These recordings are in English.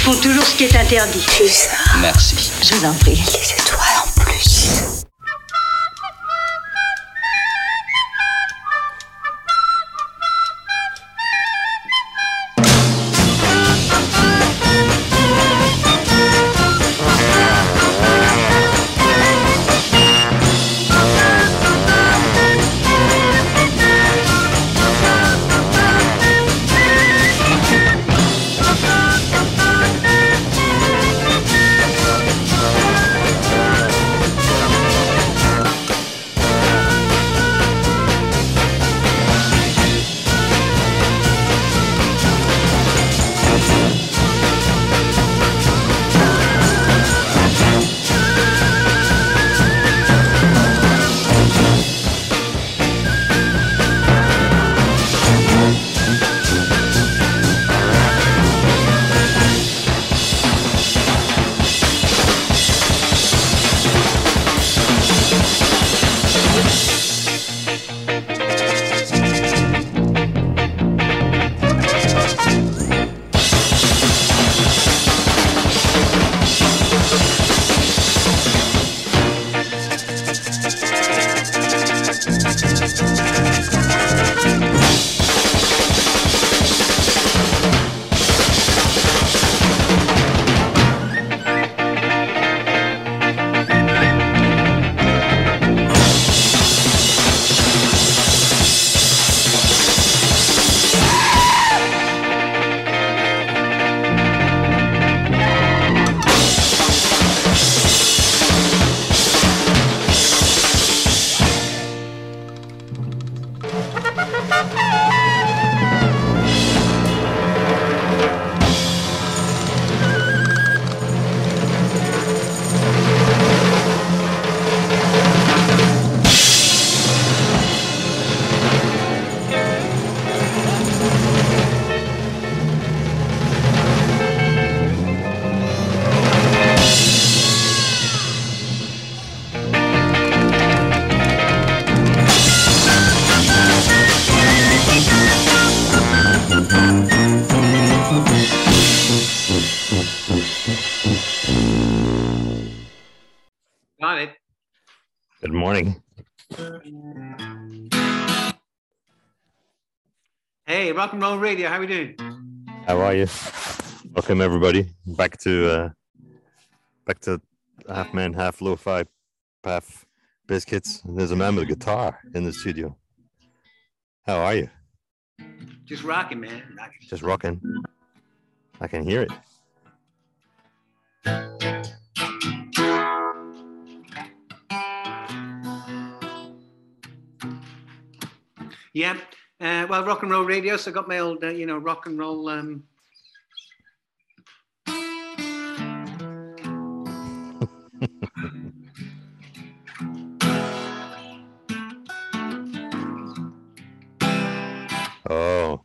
font toujours ce qui est interdit. Plus Merci. Je vous en prie. les étoiles Hey, rock and roll radio. How we doing? How are you? Welcome everybody back to uh back to half man, half lo-fi, half biscuits. There's a man with a guitar in the studio. How are you? Just rocking, man. Rocking. Just rocking. I can hear it. Yeah. Uh, well, rock and roll radio. So I got my old, uh, you know, rock and roll. Um, Oh.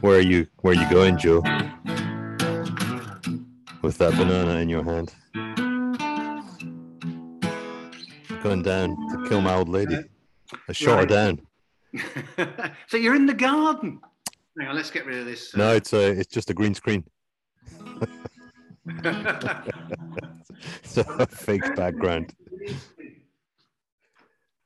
Where are you where are you going, Joe? With that banana in your hand. Going down to kill my old lady. I shot her down. so you're in the garden. Hang on, let's get rid of this. uh, No, it's a it's just a green screen. It's a fake background.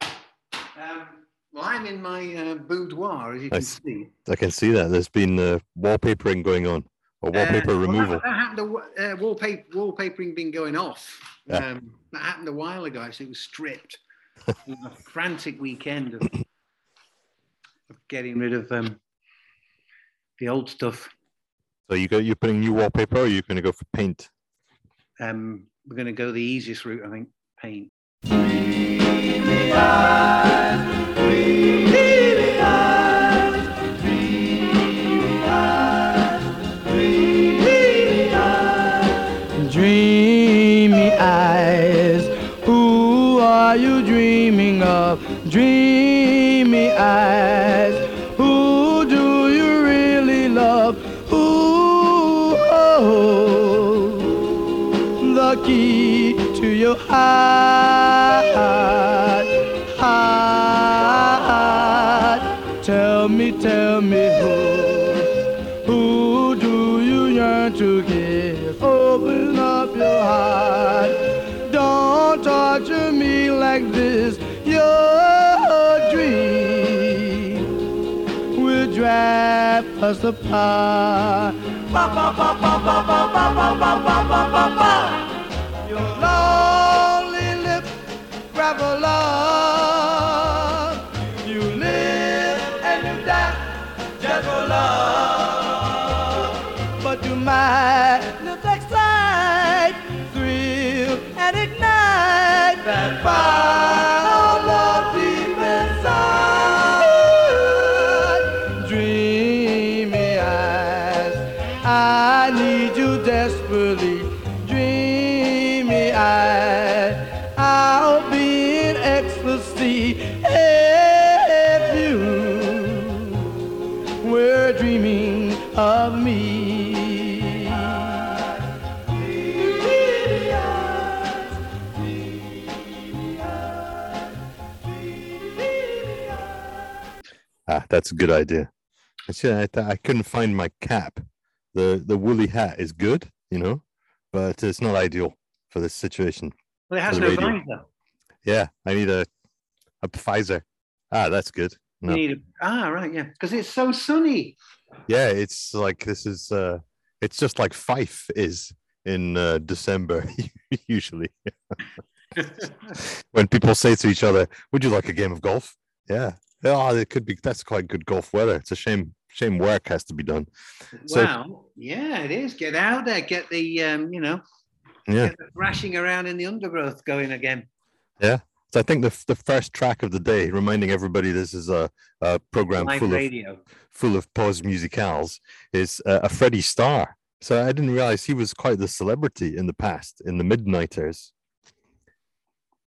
um, well, I'm in my uh, boudoir, as you can Nice. see. I can see that. There's been uh, wallpapering going on, or wallpaper Uh, well, removal. That, that happened. Wh- uh, wallpaper, wallpapering been going off. Yeah. Um, that happened a while ago. So it was stripped. it was a frantic weekend of, of getting rid of um, the old stuff. So you go, you're putting new wallpaper, or you're going to go for paint? Um, we're going to go the easiest route, I think. Paint. Dreamy eyes, who are you dreaming of? Dreamy Tell me, tell me who, who do you yearn to kiss? open up your heart. Don't torture me like this. Your dream will drive us apart. Ba, ba, ba, ba, ba, ba, ba, ba, ba, ba, ba, ba. Your lonely lips gravel love. Love. But you might live excite, thrill and ignite that fire a good idea. Actually, I, th- I couldn't find my cap. The the woolly hat is good, you know, but it's not ideal for this situation. Well, it has no radio. visor. Yeah, I need a a Pfizer. Ah, that's good. No. You need a, ah, right, yeah, because it's so sunny. Yeah, it's like this is uh it's just like Fife is in uh, December usually. when people say to each other, "Would you like a game of golf?" Yeah. Oh, it could be. That's quite good golf weather. It's a shame. Shame work has to be done. So- well, yeah, it is. Get out there, get the um, you know, Yeah. thrashing around in the undergrowth going again. Yeah. So I think the the first track of the day, reminding everybody this is a, a program Live full of radio. full of pause musicals, is uh, a Freddie Starr. So I didn't realize he was quite the celebrity in the past in the Midnighters.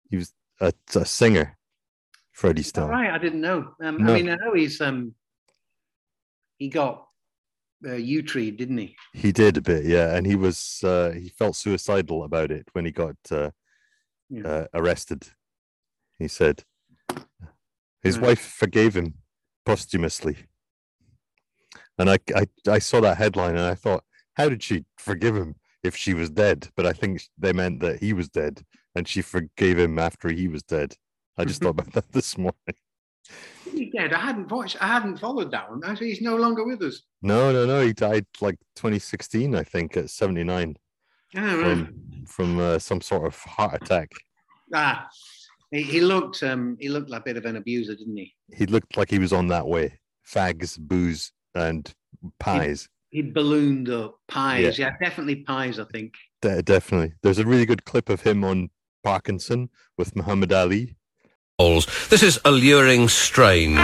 He was a, a singer, Freddie Starr. right, I didn't know. Um, No. I mean, I know he's um, he got uh, Yewtree, didn't he? He did a bit, yeah, and he was uh, he felt suicidal about it when he got uh, Yeah. uh, arrested. He said his Right. wife forgave him posthumously, and I, I I saw that headline and I thought, how did she forgive him if she was dead? But I think they meant that he was dead, and she forgave him after he was dead. I just thought about that this morning. He dead. I hadn't watched. I hadn't followed that one. Actually, he's no longer with us. No, no, no. He died like 2016, I think, at 79 Oh, from from uh, some sort of heart attack. Ah, he, he looked um, he looked like a bit of an abuser, didn't he? he looked like he was on that way. Fags, booze, and pies. He'd ballooned up pies. Yeah, definitely pies. I think. De- definitely. There's a really good clip of him on Parkinson with Muhammad Ali. This is alluring strange.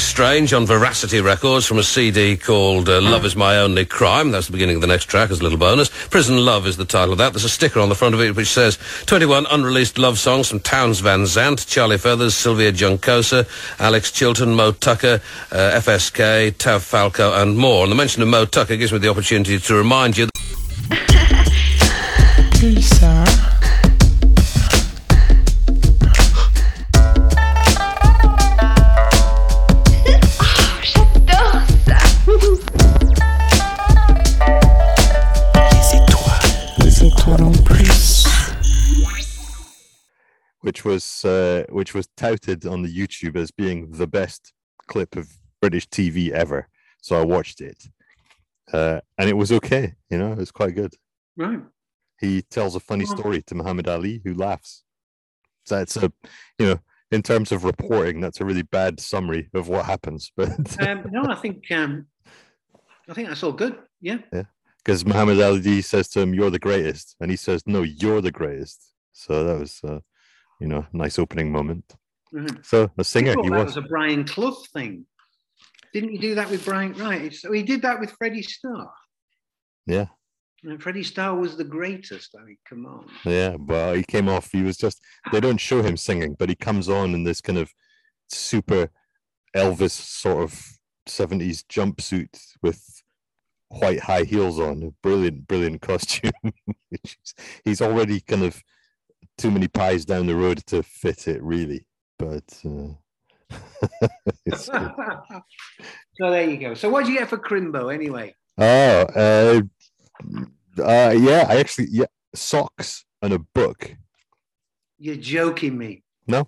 Strange on Veracity Records from a CD called uh, Love Is My Only Crime. That's the beginning of the next track as a little bonus. Prison Love is the title of that. There's a sticker on the front of it which says 21 unreleased love songs from Townes Van Zandt, Charlie Feathers, Sylvia Juncosa, Alex Chilton, Moe Tucker, uh, FSK, Tav Falco and more. And the mention of Moe Tucker gives me the opportunity to remind you Please, which was uh, which was touted on the YouTube as being the best clip of British TV ever. So I watched it, uh, and it was okay. You know, it was quite good. Right. He tells a funny story to Muhammad Ali, who laughs. So it's a, you know, in terms of reporting, that's a really bad summary of what happens. But Um, no, I think um, I think that's all good. Yeah. because Muhammad Ali says to him, "You're the greatest," and he says, "No, you're the greatest." So that was, uh, you know, nice opening moment. Right. So a singer, he that was. was a Brian Clough thing. Didn't he do that with Brian? Right. So he did that with Freddie Starr. Yeah, And Freddie Starr was the greatest. I mean, come on. yeah. Well, he came off. He was just. They don't show him singing, but he comes on in this kind of super Elvis sort of seventies jumpsuit with white high heels on. A brilliant, brilliant costume. He's already kind of too many pies down the road to fit it, really. But uh, so there you go. So what did you get for Crimbo anyway? Oh, uh, uh, yeah. I actually, yeah, socks and a book. You're joking me. No,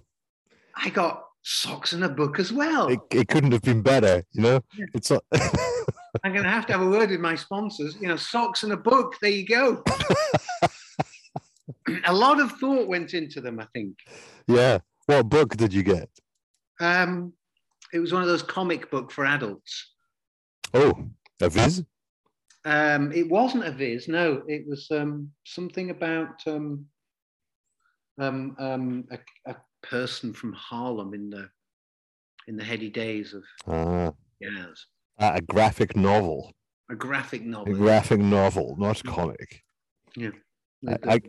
I got socks and a book as well. it, it couldn't have been better. You know, Yeah. it's not. I'm going to have to have a word with my sponsors. You know, socks and a book. There you go. a lot of thought went into them. I think. yeah. What book did you get? Um, it was one of those comic book for adults. Oh, a Viz. Um, it wasn't a Viz. No, it was um, something about um, um, um, a, a person from Harlem in the in the heady days of Ah, jazz. a graphic novel. A graphic novel. A graphic novel, not comic. I, I,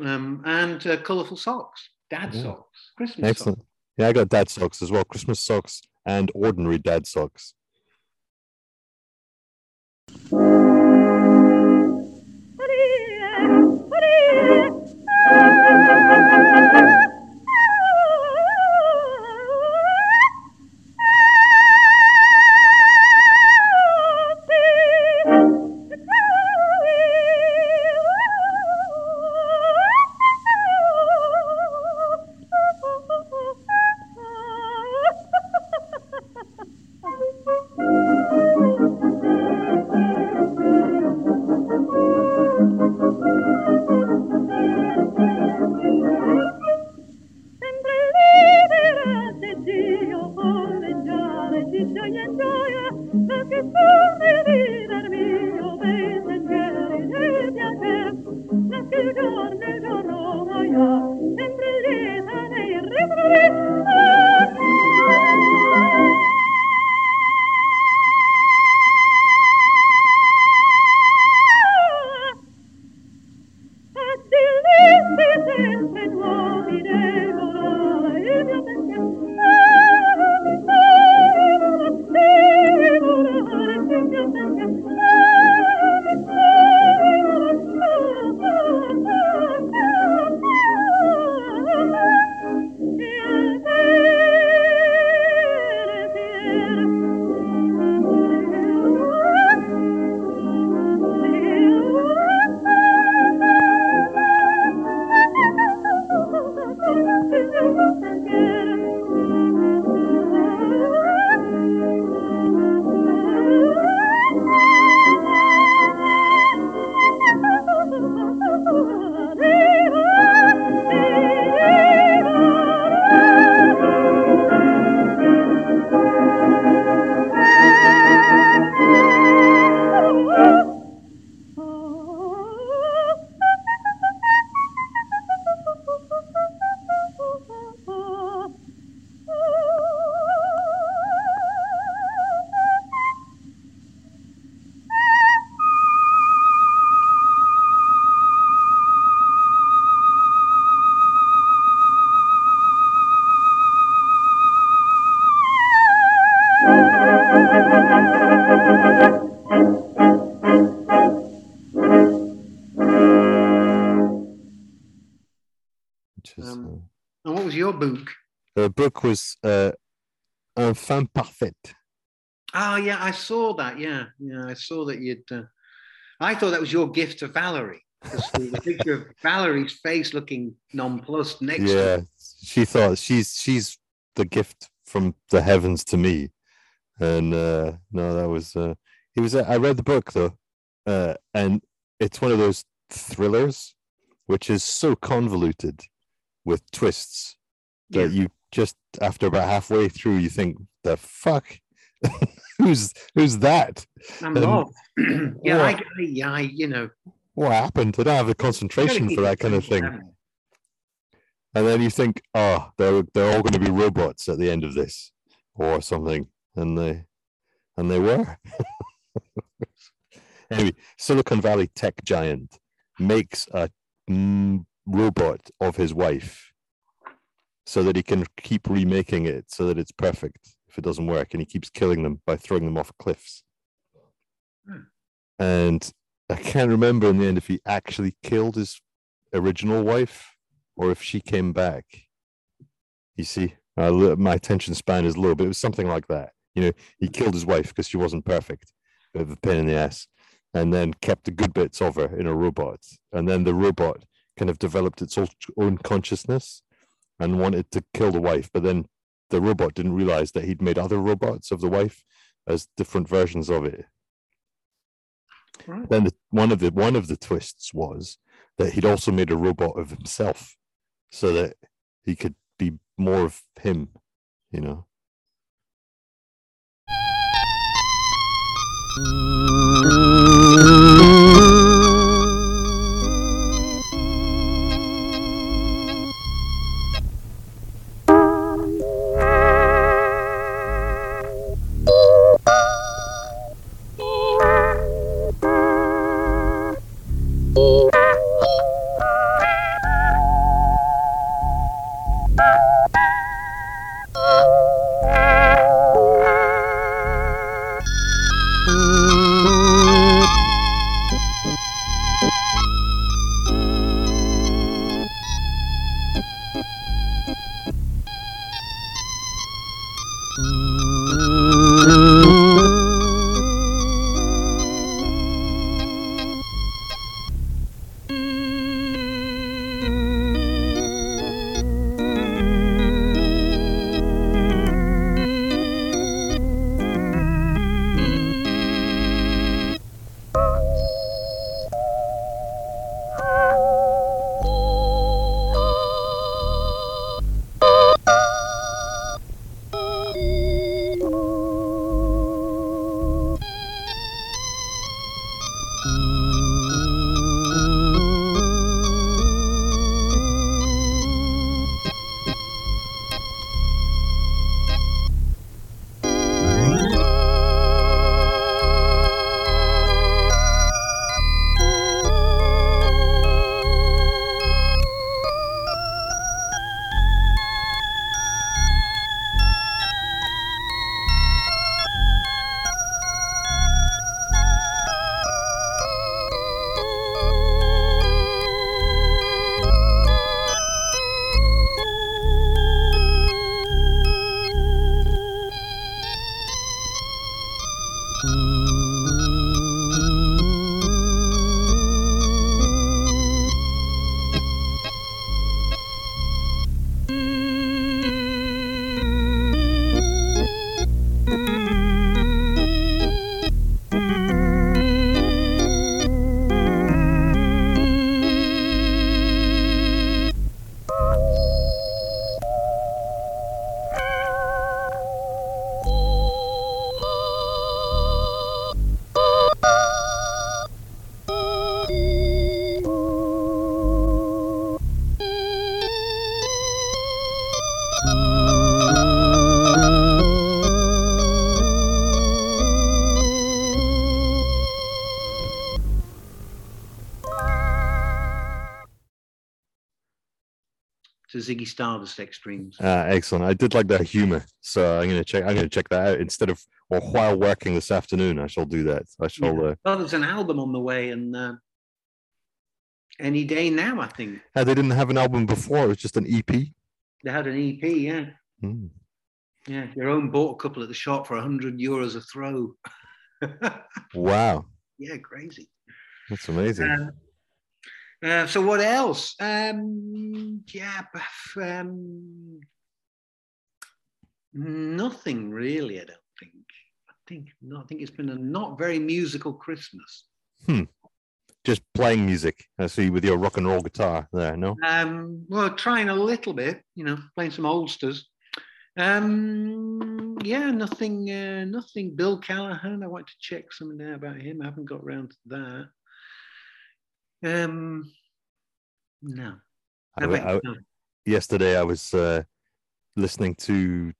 um, and uh, colourful socks, dad Yeah. socks, Christmas excellent. socks. Yeah, I got dad socks as well. Christmas socks and ordinary dad socks. Book was uh, Un Femme Parfaite. Oh yeah, I saw that. Yeah, yeah, I saw that you'd. Uh, I thought that was your gift to Valerie. the, picture of Valerie's face looking nonplussed next to Yeah, she thought she's she's the gift from the heavens to me, and uh, no, that was uh, he was. I read the book though, uh, and it's one of those thrillers which is so convoluted with twists Yeah. that you just after about halfway through you think the fuck? Who's who's that? I'm um, yeah, I, what- I, yeah, I, you know, what happened? I don't have the concentration for that kind of thing. and then you think oh they're they're all going to be robots at the end of this or something and they and they were. Anyway silicon valley tech giant makes a mm, robot of his wife so that he can keep remaking it so that it's perfect if it doesn't work and he keeps killing them by throwing them off cliffs Hmm. and i can't remember in the end if he actually killed his original wife or if she came back. You see, uh, my attention span is low, but it was something like that. You know, he killed his wife because she wasn't perfect, bit of a pain in the ass, and then kept the good bits of her in a robot. And then the robot kind of developed its own consciousness and wanted to kill the wife, but then the robot didn't realize that he'd made other robots of the wife as different versions of it. Right. Then the, one of the one of the twists was that he'd also made a robot of himself, so that he could be more of him, you know. Ziggy Stardust Extremes. Uh, excellent. I did like that humor, so I'm gonna check. I'm gonna check that out instead of or while working this afternoon. I shall do that. I shall. Uh, Well, there's an album on the way, and uh, any day now, I think uh, they didn't have an album before. It was just an EP. they had an EP. Yeah, Hmm. yeah. Your own bought a couple at the shop for hundred euros a throw. Wow, yeah, crazy. that's amazing. Uh, uh, so what else? Um, yeah, um, nothing really. I don't think. I think no. I think it's been a not very musical Christmas. Hmm. just playing music. I see with your rock and roll guitar there. No. Um, well, trying a little bit, you know, playing some oldsters. Um, yeah, nothing, uh, nothing. Bill Callahan. I want to check something out about him. I haven't got around to that. Um, no. I, wait, I- yesterday I was uh, listening to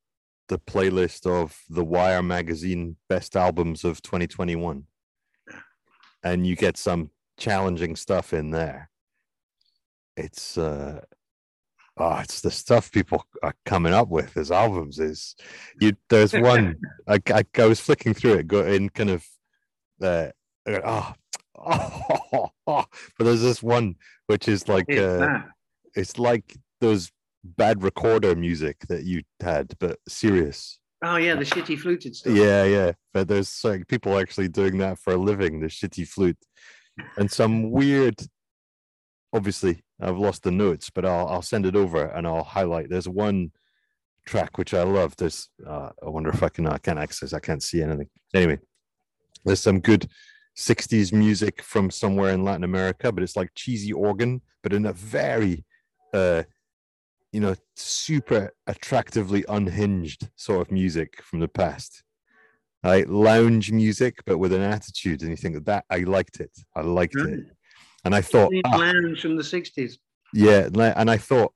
the playlist of the Wire magazine best albums of 2021, and you get some challenging stuff in there. It's uh, oh, it's the stuff people are coming up with as albums. Is you? There's one I, I, I was flicking through it, go in kind of uh, oh, oh, but there's this one which is like It's uh, it's like those bad recorder music that you had, but serious. Oh yeah, the shitty fluted stuff. Yeah, yeah. But there's like people actually doing that for a living, the shitty flute. And some weird obviously I've lost the notes, but I'll I'll send it over and I'll highlight. There's one track which I love. There's uh, I wonder if I can I can't access, I can't see anything. Anyway, there's some good 60s music from somewhere in Latin America, but it's like cheesy organ, but in a very uh you know, super attractively unhinged sort of music from the past. Like lounge music, but with an attitude. And you think that I liked it. I liked it. And I thought, ah, Lounge from the 60s. yeah. And I thought,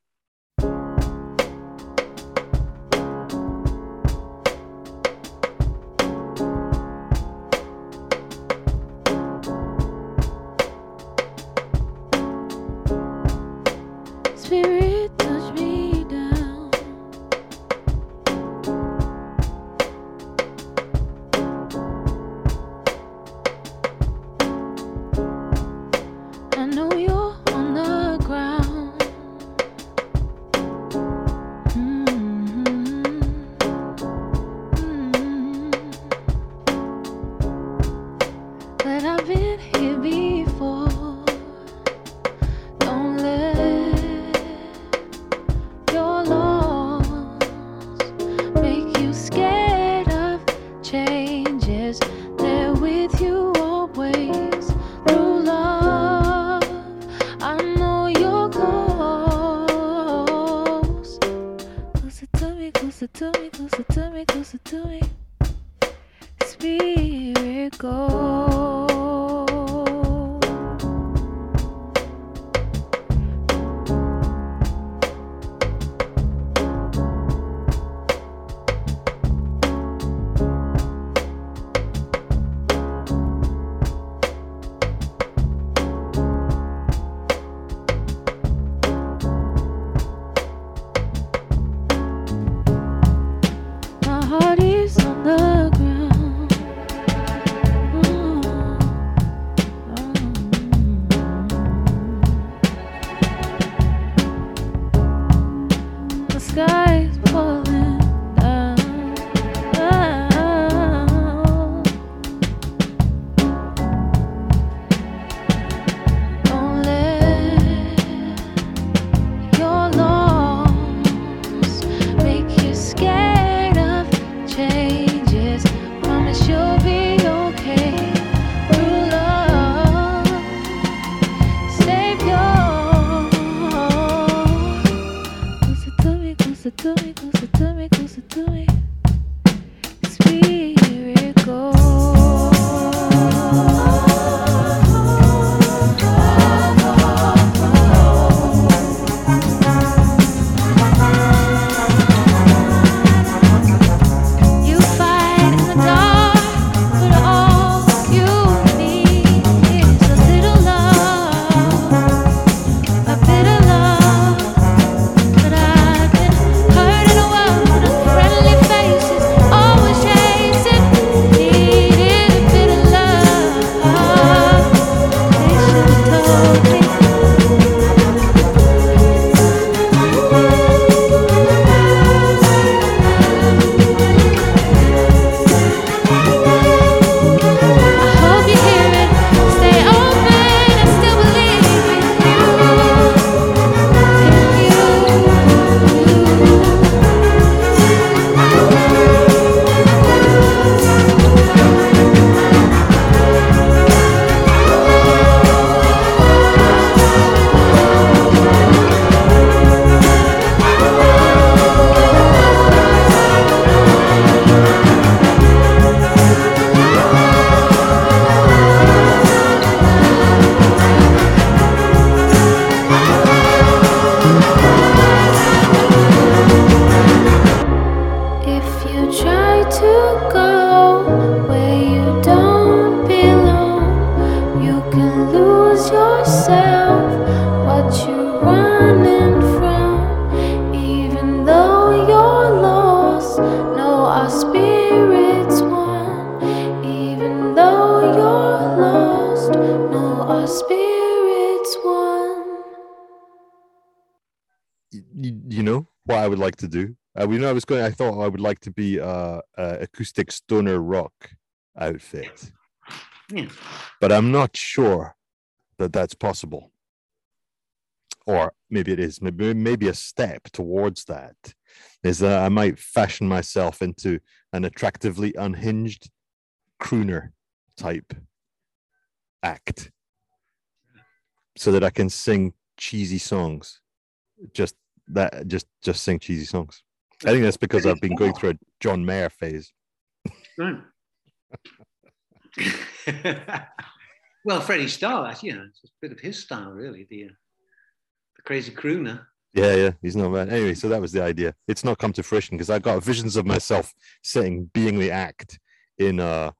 I would like to be uh, a acoustic stoner rock outfit, Yeah. but I'm not sure that that's possible. Or maybe it is. Maybe maybe a step towards that is that I might fashion myself into an attractively unhinged crooner type act, so that I can sing cheesy songs just that just just sing cheesy songs. I think that's because I've been going through a John Mayer phase. Right. well, Freddie Starr, that's you know, it's a bit of his style, really. The uh, the crazy crooner. Yeah, yeah, he's not bad. Anyway, so that was the idea. It's not come to fruition because I got visions of myself sitting, being the act in uh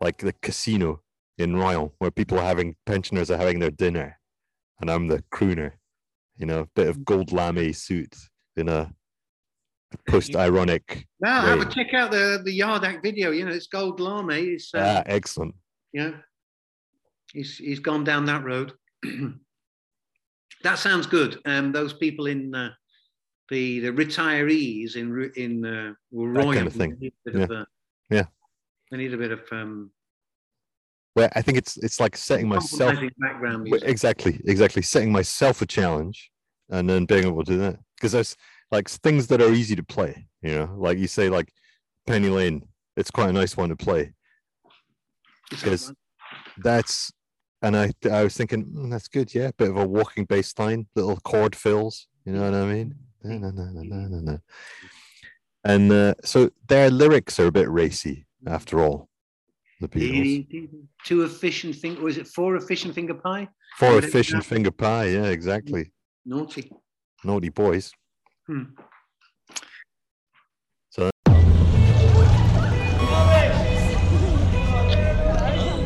like the casino in Royan, where people are having pensioners are having their dinner, and I'm the crooner. You know, a bit of gold lame suit in a post-ironic. Now, have a check out the the Yardak video. You know, it's Gold Lame. It's uh, Ah, excellent. you know, he's he's gone down that road. that sounds good. Um, those people in uh, the the retirees in in uh, Royan kind of thing. A of, uh, Yeah. They need a bit of um, Well, I think it's it's like setting myself background music. exactly exactly setting myself a challenge and then being able to do that because there's like things that are easy to play you know like you say like penny lane it's quite a nice one to play because that's and i i was thinking "Mm, that's good yeah bit of a walking bass line little chord fills you know what i mean na, na, na, na, na, na. and uh, so their lyrics are a bit racy after all the Beatles. Two efficient finger. Was it four efficient finger pie? Four a Whatever fish and that- finger pie, yeah, exactly. Naughty. Naughty boys. Hmm.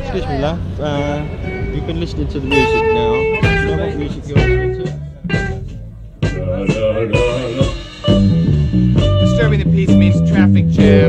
Excuse me, love. Uh, you've been listening to the music now. Do you know what music you're listening to? Disturbing the peace means traffic jams,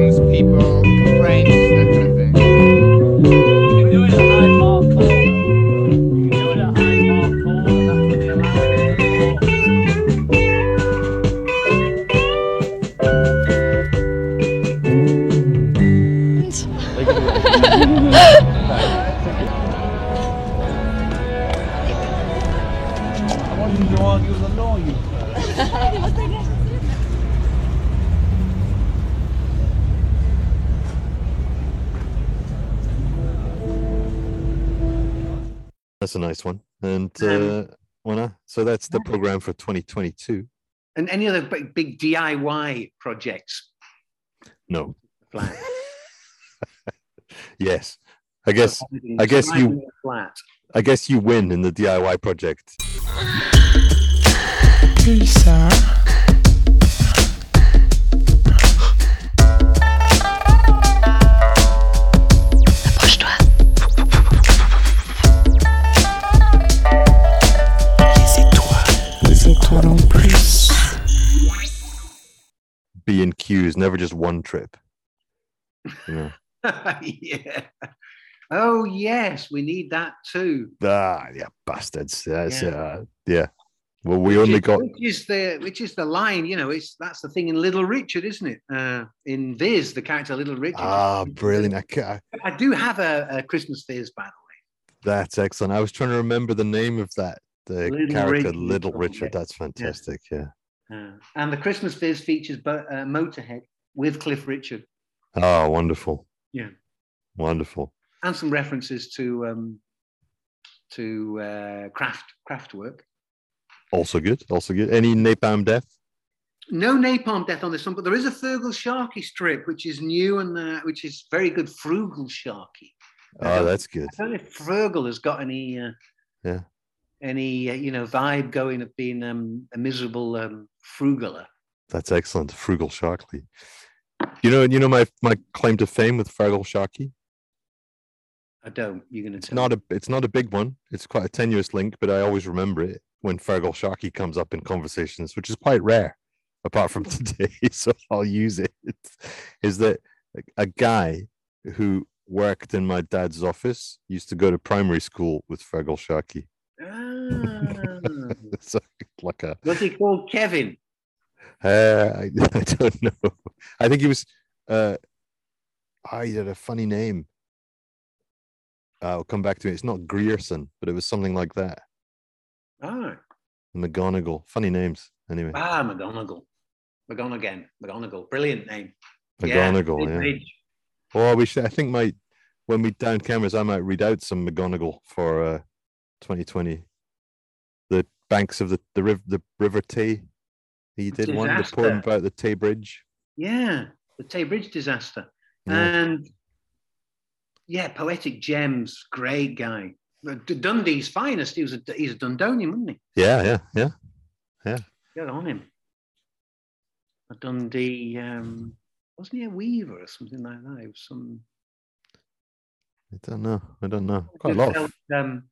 that's the program for 2022. And any other big, big DIY projects? No. Flat. Yes. I guess oh, I guess you- Flat. I guess you win in the DIY project. Please, sir. B and Q is never just one trip. You know. yeah. Oh yes, we need that too. ah, yeah, bastards. Yes, Yeah. uh, yeah. Well, we Which only is- got which is the which is the line. You know, it's that's the thing in Little Richard, isn't it? Uh, in Viz, the character Little Richard. ah, brilliant. I, I do have a, a Christmas Viz, by the way. that's excellent. I was trying to remember the name of that the Little character, Richard, Little yeah. Richard. That's fantastic. Yeah. way. Uh, and the Christmas Viz features Bo- uh, Motorhead with Cliff Richard Oh, wonderful. Yeah. Wonderful. and some references to um, to uh, craft Kraftwerk. Also good. Also good. Any napalm death? No napalm death on this one, but there is a Fergal Sharkey strip, which is new and uh, which is very good. Frugal Sharky. Oh, that's good. I don't know if Fergal has got any, uh, Yeah. Any uh, you know vibe going of being um, a miserable um, frugaler. That's excellent. Frugal Sharky. You know, you know my my claim to fame with Fergal Sharkey. I don't. You're going to It's not a it's not a big one. It's quite a tenuous link, but I always remember it when Fergal Sharkey comes up in conversations, which is quite rare, apart from today. So I'll use it. Is that a guy who worked in my dad's office used to go to primary school with Fergal Sharkey. Ah. so like a Was he called Kevin? uh, I, I don't know. I think he was uh I he had a funny name. I'll come back to it. It's not Grierson, but it was something like that. Ah, McGonagall. Funny names. Anyway. ah, McGonagall. McGonagall. McGonagall. Brilliant name. Yeah, McGonagall, yeah. ridge. Well, we should. I think my when we down cameras, I might read out some McGonagall for uh, 2020. The banks of the the river, the River Tay. He did one. The poem about the Tay Bridge. Yeah, the Tay Bridge disaster. Yeah. And yeah, poetic gems, great guy. Dundee's finest. He was a he's a Dundonian, wasn't he? Yeah, yeah, yeah. Yeah. Get on him. A Dundee, um, wasn't he a weaver or something like that? It was some I don't know. I don't know. Quite a lot. felt, um,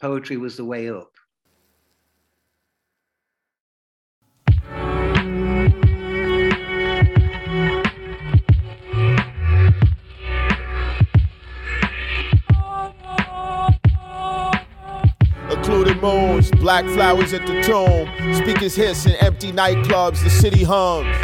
poetry was the way up. Occluded moons, black flowers at the tomb. Speakers hiss in empty nightclubs, the city hums.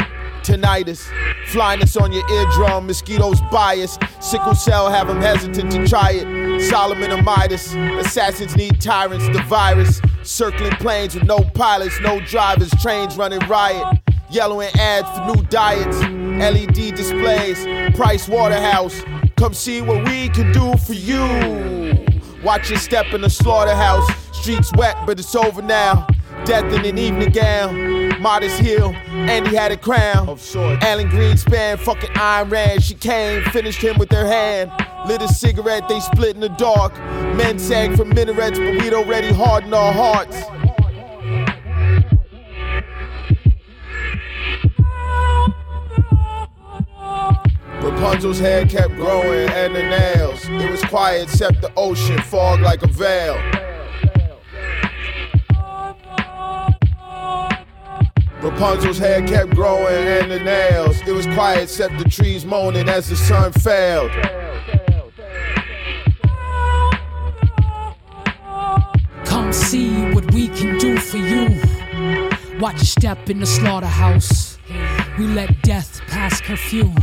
Tinnitus, flyness on your eardrum, mosquitoes bias. Sickle cell have them hesitant to try it. Solomon and Midas, assassins need tyrants, the virus. Circling planes with no pilots, no drivers, trains running riot. Yellowing ads for new diets, LED displays, Price Waterhouse. Come see what we can do for you. Watch your step in the slaughterhouse. Streets wet, but it's over now. Death in an evening gown. Modest heel, Andy had a crown. Of sorts. Alan Greenspan, fucking Ayn Rand. She came, finished him with her hand. Lit a cigarette, they split in the dark. Men sang for minarets, but we'd already hardened our hearts. Rapunzel's hair kept growing and the nails. It was quiet except the ocean, fog like a veil. Rapunzel's hair kept growing and the nails. It was quiet except the trees moaning as the sun failed. Come see what we can do for you. Watch your step in the slaughterhouse. We let death pass curfew.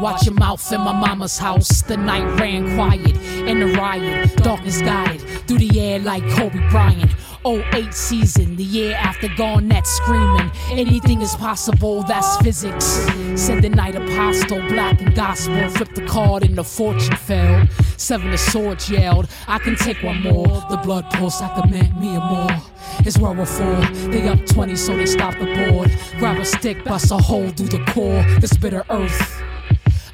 Watch your mouth in my mama's house. The night ran quiet in the riot. Darkness guided through the air like Kobe Bryant. 08 season, the year after Garnett screaming. Anything is possible, that's physics. Said the night apostle, black and gospel. Flipped the card and the fortune failed. Seven of swords yelled, I can take one more. The blood pulse, I command me a more. It's where we're for. They up 20, so they stop the board. Grab a stick, bust a hole through the core. This bitter earth.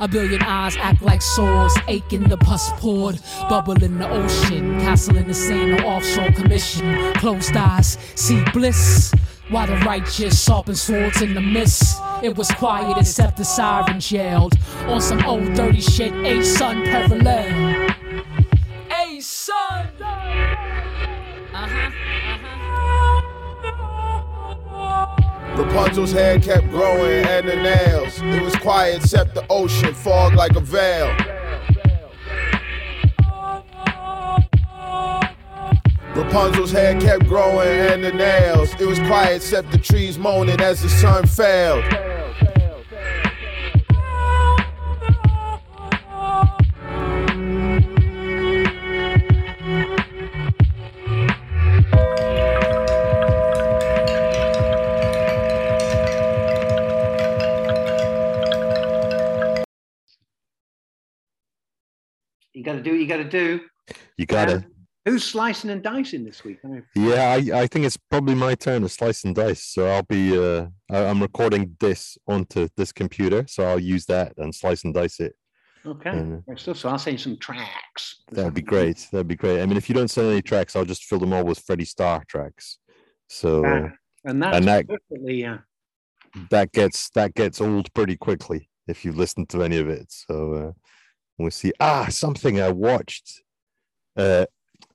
A billion eyes act like sores, aching the pus poured. Bubble in the ocean, castle in the sand, no offshore commission. Closed eyes, see bliss. While the righteous sharpen swords in the mist. It was quiet except the sirens yelled. On some old dirty shit, a son parallel. Rapunzel's hair kept growing and the nails. It was quiet except the ocean, fog like a veil. Rapunzel's hair kept growing and the nails. It was quiet except the trees moaning as the sun failed. Got to do what you got to do. You got to. Um, who's slicing and dicing this week? Yeah, I, I think it's probably my turn to slice and dice. So I'll be uh I- I'm recording this onto this computer, so I'll use that and slice and dice it. okay. Great stuff. So I'll send some tracks. That'd be great. That'd be great. I mean, if you don't send any tracks, I'll just fill them all with Freddie Starr tracks. So uh, and that's and that- uh, that gets that gets old pretty quickly if you listen to any of it. So uh, we'll see. Ah, something I watched. Uh,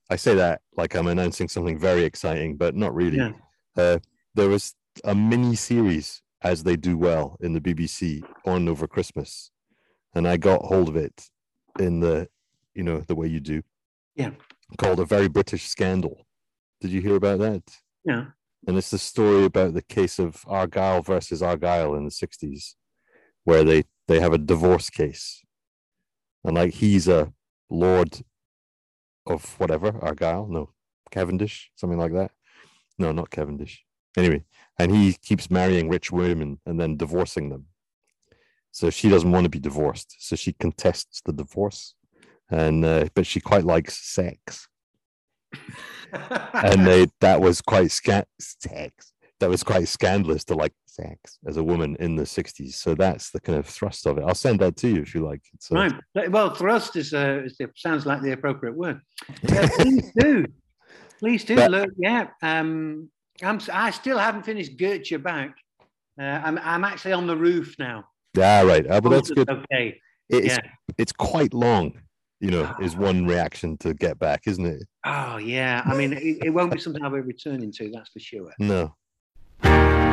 I say that like I'm announcing something very exciting, but not really. Yeah. Uh, there was a mini series, as they do well in the BBC, on over Christmas. and I got hold of it in the, you know, the way you do. Yeah. Called a very British scandal. Did you hear about that? Yeah. And it's the story about the case of Argyll versus Argyll in the 60s, where they, they have a divorce case. And like he's a lord of whatever, Argyll, no, Cavendish, something like that. No, not Cavendish. Anyway, and he keeps marrying rich women and then divorcing them. So she doesn't want to be divorced. So she contests the divorce. And uh, but she quite likes sex and they that was quite sca- sex. That was quite scandalous to like sex as a woman in the '60s. So that's the kind of thrust of it. I'll send that to you if you like. Uh, Right. Well, thrust is, uh, is the, sounds like the appropriate word. Uh, please do. Please do. But- Look, yeah. Um, I'm, I still haven't finished Get Your Back. Uh, I'm, I'm actually on the roof now. Yeah, right. Uh, but that's good. Okay. It's yeah. it's quite long. You know, is one reaction to get back, isn't it? Oh, yeah. I mean, it, it won't be something I'll be returning to, that's for sure. No. Woke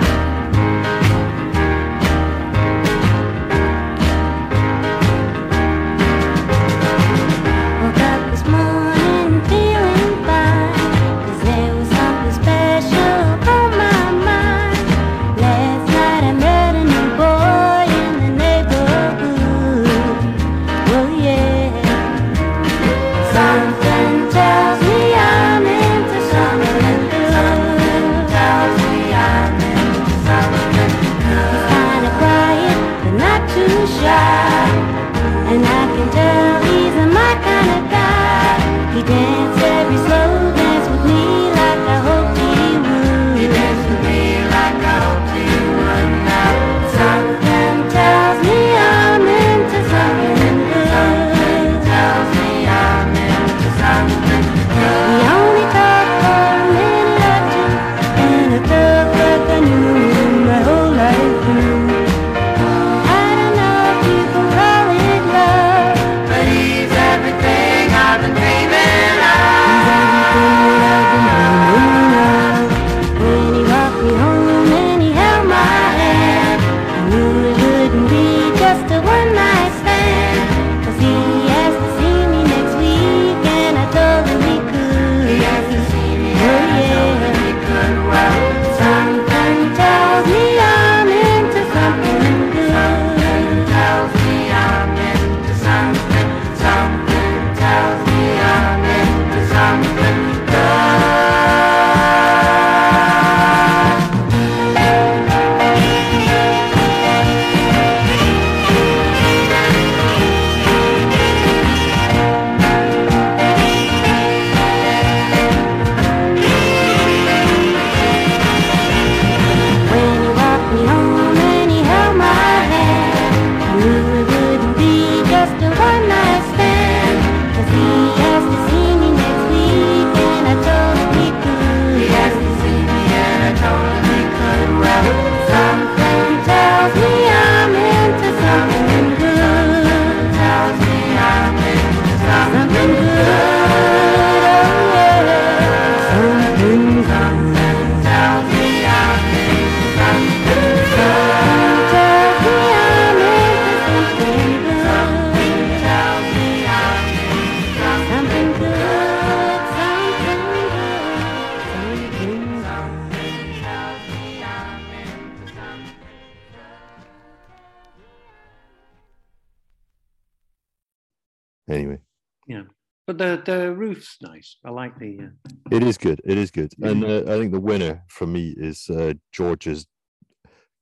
the, the roof's nice. I like the. Uh, it is good. It is good. And uh, I think the winner for me is uh, George's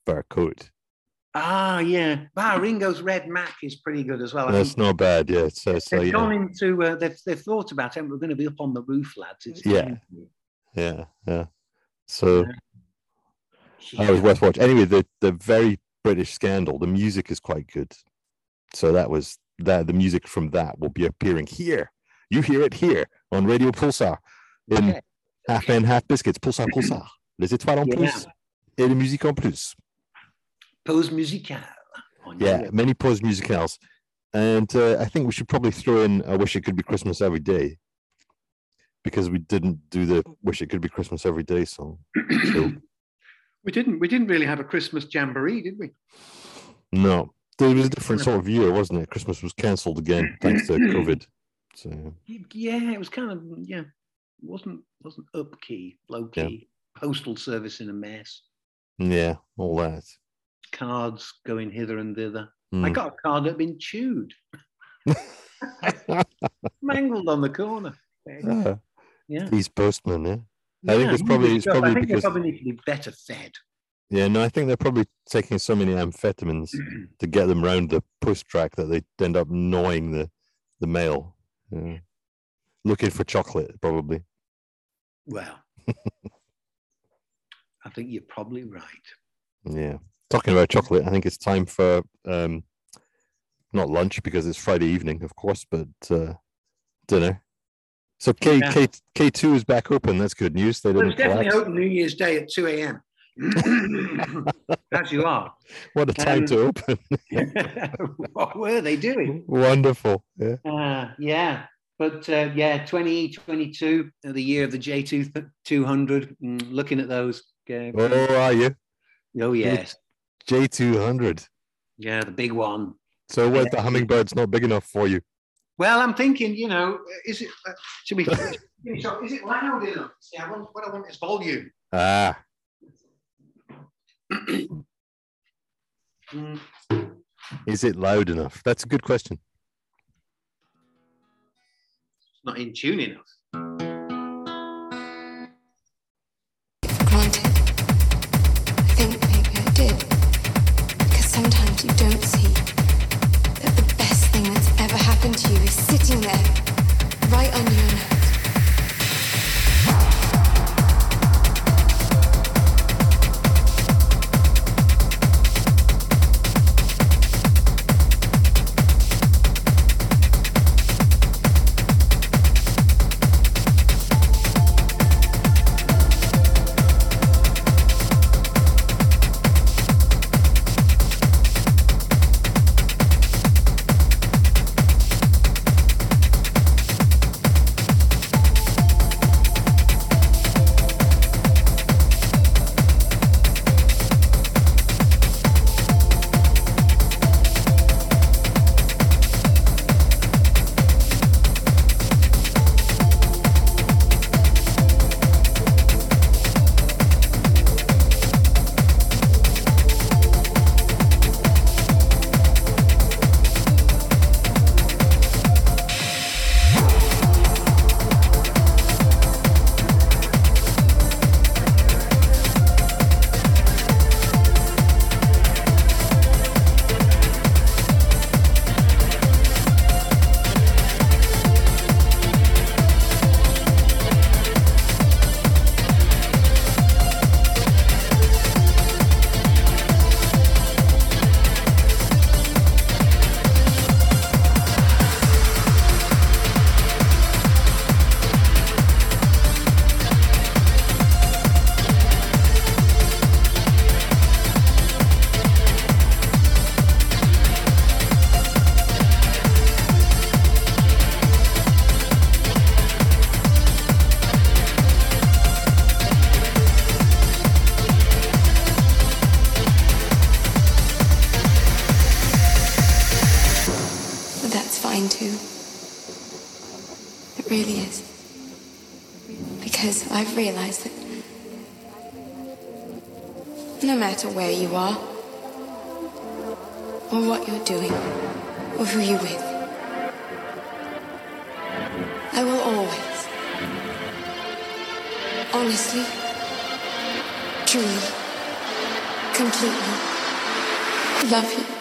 fur coat. ah, yeah. Wow, Ringo's Red Mac is pretty good as well. That's not bad. Yeah. It's, uh, so, they've yeah. gone into. Uh, they've, they've thought about it. and We're going to be up on the roof, lads. It's Yeah. Yeah. Yeah. So Yeah. that was worth watching. Anyway, the the very British scandal. The music is quite good. So that was that. The music from that will be appearing here. You hear it here on Radio Pulsar in Okay. Half Man Half Biscuits. Pulsar Pulsar. Les étoiles en Yeah. plus et la musique en plus. Pose musicale. Yeah, many pause musicals. And uh, I think we should probably throw in I Wish It Could Be Christmas Every Day because we didn't do the Wish It Could Be Christmas Every Day song. So, We didn't. We didn't really have a Christmas jamboree, did we? no. it was a different sort of year, wasn't it? Christmas was cancelled again thanks to COVID. So Yeah, it was kind of yeah, wasn't wasn't up key, low key. Postal service in a mess. yeah, all that. Cards going hither and thither. I Hmm. got a card that had been chewed, mangled on the corner. Ah, Yeah. these postmen, yeah. I think Yeah, it's probably it's probably I think because they probably need to be better fed. yeah, no, I think they're probably taking so many amphetamines to get them round the post track that they end up gnawing the the mail. Yeah. Looking for chocolate, probably. Well, I think you're probably right. Yeah. Talking about chocolate, I think it's time for um not lunch because it's Friday evening, of course, but uh dinner. So K Yeah. K K two is back open. That's good news. They didn't it's definitely collapse. open New Year's Day at 2 a.m. As you are. What a time Um, to open. what were they doing? Wonderful. Yeah. Uh, yeah, but uh, yeah, 2022, uh, the year of the J2 200. Mm, looking at those. Uh, Oh, are you? oh, yes. J two hundred. Yeah, the big one. So what the hummingbird's not big enough for you? Well, I'm thinking, you know, is it, uh, should we, so is it loud enough? See, I want, what I want is volume. Ah, is it loud enough? That's a good question. it's not in tune enough. Matter where you are, or what you're doing, or who you're with, I will always, honestly, truly, completely love you.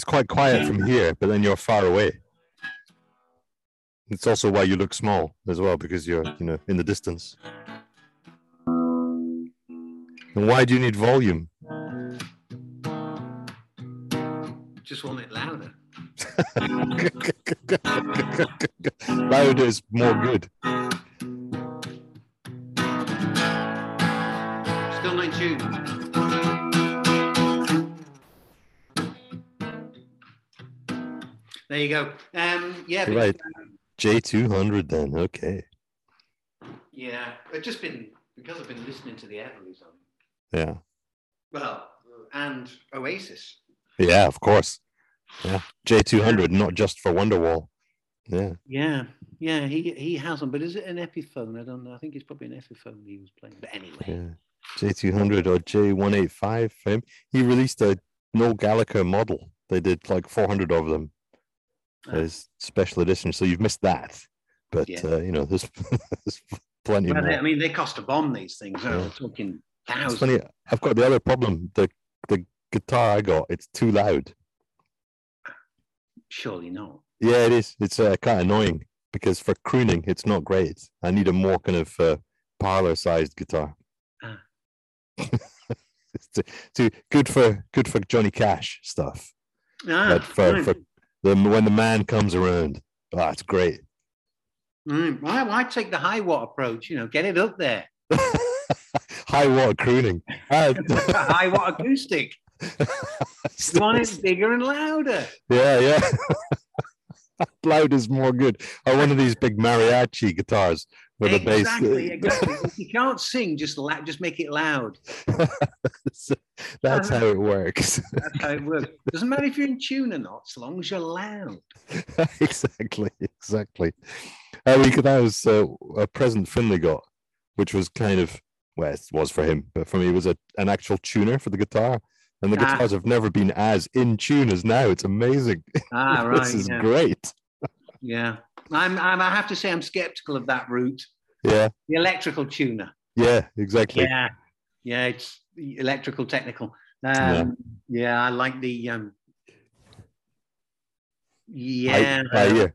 It's quite quiet from here, but then you're far away. It's also why you look small as well, because you're, you know, in the distance. And why do you need volume? Just want it louder. Louder is more good. Still not in There you go. Um, yeah, but, Right. J200 then, okay. yeah. I've just been because I've been listening to the Everlys on Yeah. well, and Oasis. Yeah, of course. Yeah. J200, not just for Wonderwall. Yeah. Yeah, yeah. He he has them, but is it an Epiphone? I don't know. I think it's probably an Epiphone he was playing. But anyway, Yeah. J200 or J185 for him. He released a Noel Gallagher model. They did like 400 of them as special edition. So you've missed that. But, Yeah. uh, you know, there's, there's plenty well, more. they, I mean, they cost a bomb. These things. Yeah. We're talking It's thousands. funny. I've got the other problem. The the guitar I got, it's too loud. Surely not. Yeah, it is. It's uh, kind of annoying because for crooning, it's not great. I need a more kind of uh, parlor-sized guitar. Ah. it's too, too good for good for Johnny Cash stuff. Ah, but for, for the when the man comes around, oh, it's great. Mm, why, why take the high watt approach? You know, get it up there. High watt crooning. Uh, high watt acoustic. You want it bigger and louder. yeah, yeah. Loud is more good. Or one of these big mariachi guitars with a bass. Exactly, exactly. if you can't sing, just la- just make it loud. That's how it works. That's how it works. Doesn't matter if you're in tune or not, as long as you're loud. exactly, exactly. Uh, we could, that was uh, a present Finley got, which was kind of well, it was for him, but for me, it was a, an actual tuner for the guitar. And the Ah. guitars have never been as in tune as now. It's amazing. Ah, right. this is yeah. great. Yeah, I'm, I'm. I have to say, I'm skeptical of that route. Yeah, The electrical tuner. yeah, exactly. Yeah, yeah, it's electrical technical. Um, yeah. I like the. Um, yeah, uh, ear.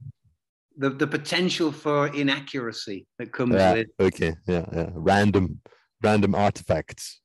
the the potential for inaccuracy that comes Yeah, with. okay, yeah, yeah. Random, random artifacts.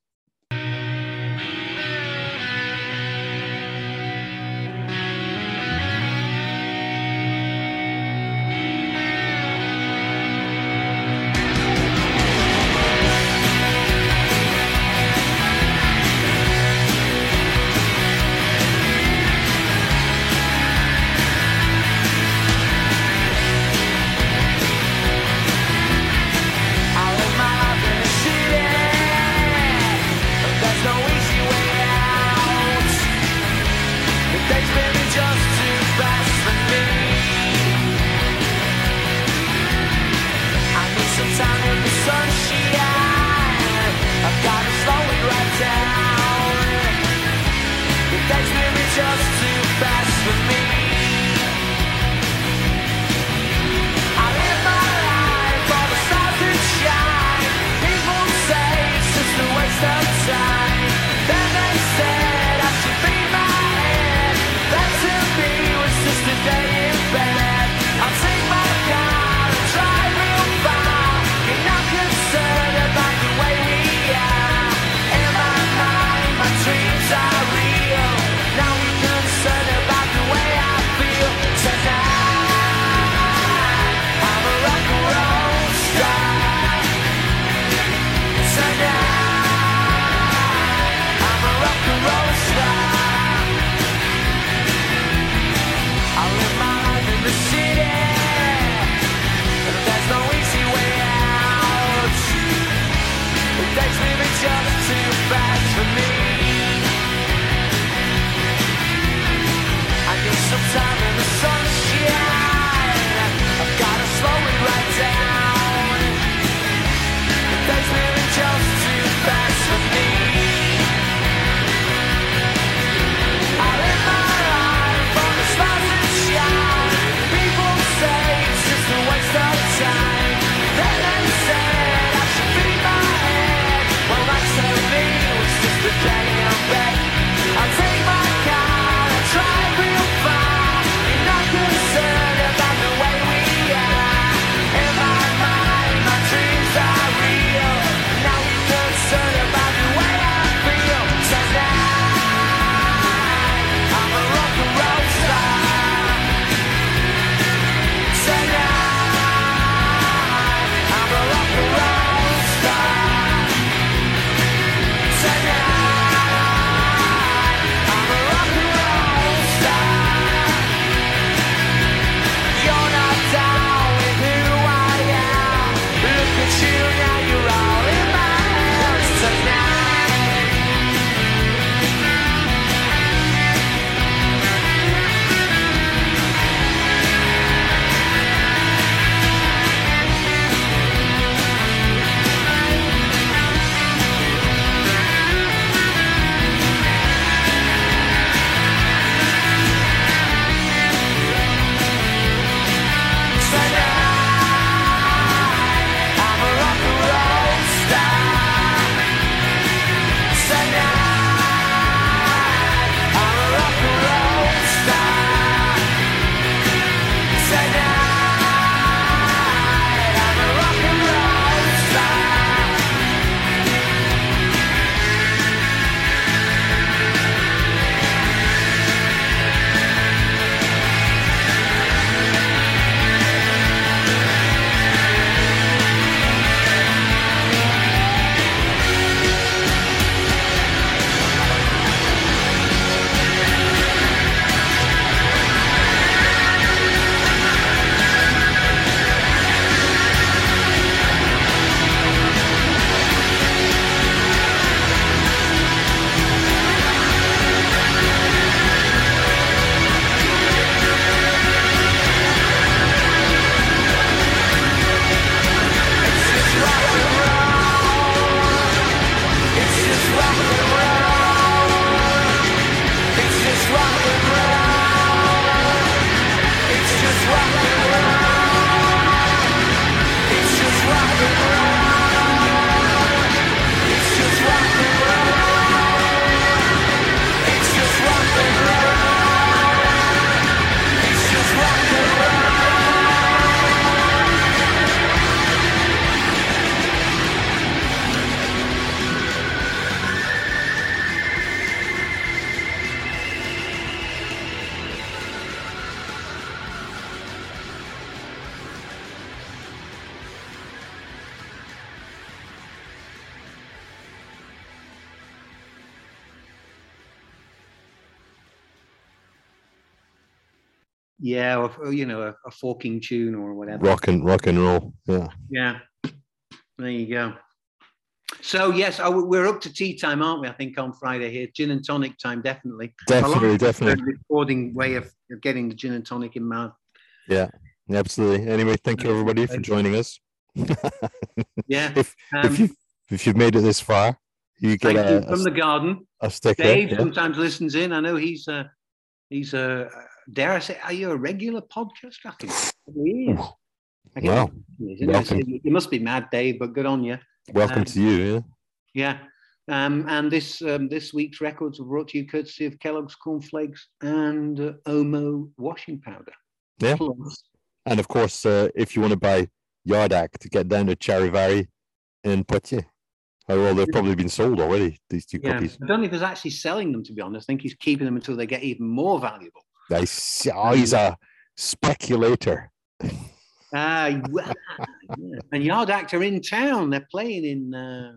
A, a forking tune or whatever. Rock and rock and roll. Yeah. Yeah. There you go. So yes, oh, we're up to tea time, aren't we? I think on Friday here, gin and tonic time, definitely. Definitely, A definitely. Recording way of, of getting the gin and tonic in mouth. Yeah. Absolutely. Anyway, thank you everybody for joining us. Yeah. if Um, if you if you've made it this far, you get a, you a, from the garden. a sticker. Dave yeah. sometimes listens in. I know he's uh, he's a uh, dare I say, are you a regular podcaster? I think is. I Wow. he is, isn't it? You must be mad, Dave, but good on you. Welcome Um, to you. Yeah. Yeah. Um, and this um, this week's records were brought to you courtesy of Kellogg's cornflakes and uh, Omo washing powder. Yeah. Plus, And of course, uh, if you want to buy Yard Act, get down to Charivari in Poitiers. Oh, well, they've probably been sold already, these two yeah, copies. I don't know if he's actually selling them. To be honest, I think he's keeping them until they get even more valuable. Nice. Oh, he's a speculator. Ah, well, yeah. and Yard Act are in town. They're playing in, uh,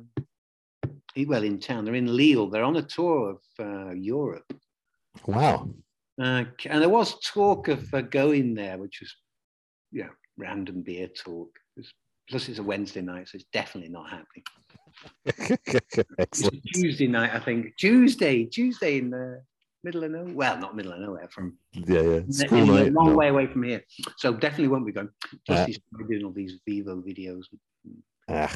well, in town. They're in Lille. They're on a tour of uh, Europe. Wow. Uh, and there was talk of uh, going there, which was, yeah, random beer talk. It's- plus, it's a Wednesday night, so it's definitely not happening. It's Excellent. a Tuesday night, I think. Tuesday, Tuesday in the middle of nowhere. Well, not middle of nowhere, from Yeah, yeah. School a long no. way away from here. So definitely won't be going. Just Uh, doing all these Vivo videos. Ah,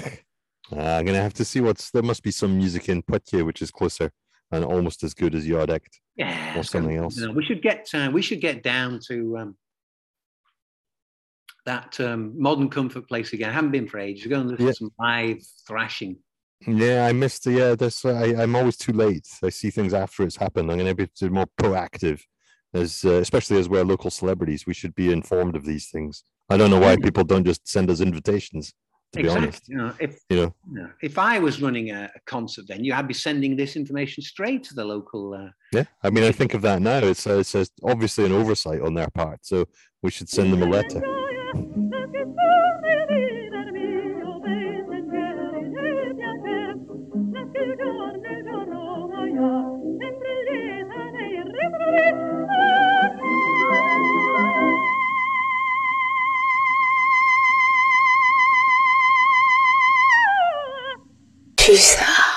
I'm gonna have to see what's there must be some music in Poitiers which is closer and almost as good as Yard Act Yeah, or something else. You know, we should get uh, we should get down to um, that um, modern comfort place again. I haven't been for ages. Go and listen Yeah. to some live thrashing. Yeah, I missed the yeah. That's I, I'm always too late. I see things after it's happened. I'm gonna be more proactive, as uh, especially as we're local celebrities. We should be informed of these things. I don't know why people don't just send us invitations. To be honest, You know, if you know. you know, if I was running a, a concert venue, I'd be sending this information straight to the local. Uh, Yeah, I mean, I think of that now. It's uh, it's uh, obviously an oversight on their part, so we should send them a letter. Peace that?